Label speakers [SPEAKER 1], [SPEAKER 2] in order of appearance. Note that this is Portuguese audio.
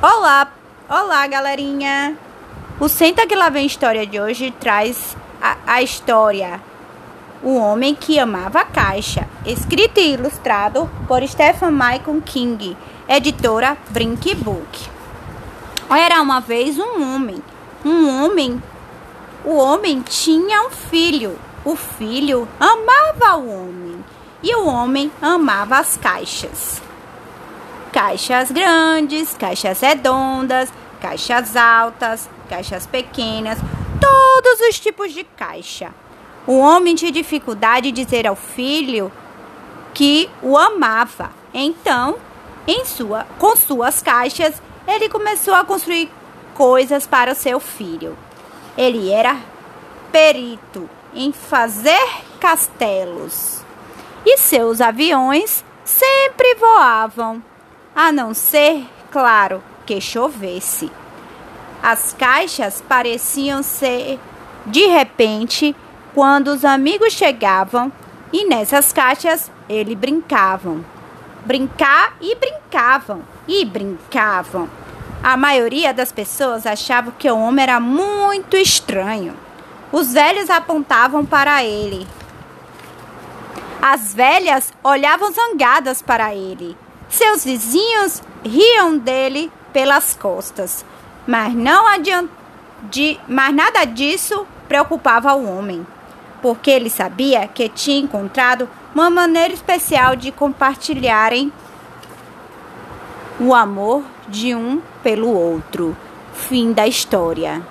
[SPEAKER 1] Olá, olá galerinha! O Senta que lá vem história de hoje traz a, a história. O Homem que Amava a Caixa, escrito e ilustrado por Stephen Michael King, editora Brink Book. Era uma vez um homem, um homem, o homem tinha um filho, o filho amava o homem. E o homem amava as caixas caixas grandes, caixas redondas, caixas altas, caixas pequenas, todos os tipos de caixa. O homem tinha dificuldade de dizer ao filho que o amava. Então, em sua, com suas caixas, ele começou a construir coisas para o seu filho. Ele era perito em fazer castelos e seus aviões sempre voavam a não ser, claro, que chovesse. As caixas pareciam ser de repente quando os amigos chegavam e nessas caixas eles brincavam. Brincar e brincavam e brincavam. A maioria das pessoas achava que o homem era muito estranho. Os velhos apontavam para ele. As velhas olhavam zangadas para ele. Seus vizinhos riam dele pelas costas, mas não adianta, de, mas nada disso preocupava o homem, porque ele sabia que tinha encontrado uma maneira especial de compartilharem o amor de um pelo outro. Fim da história.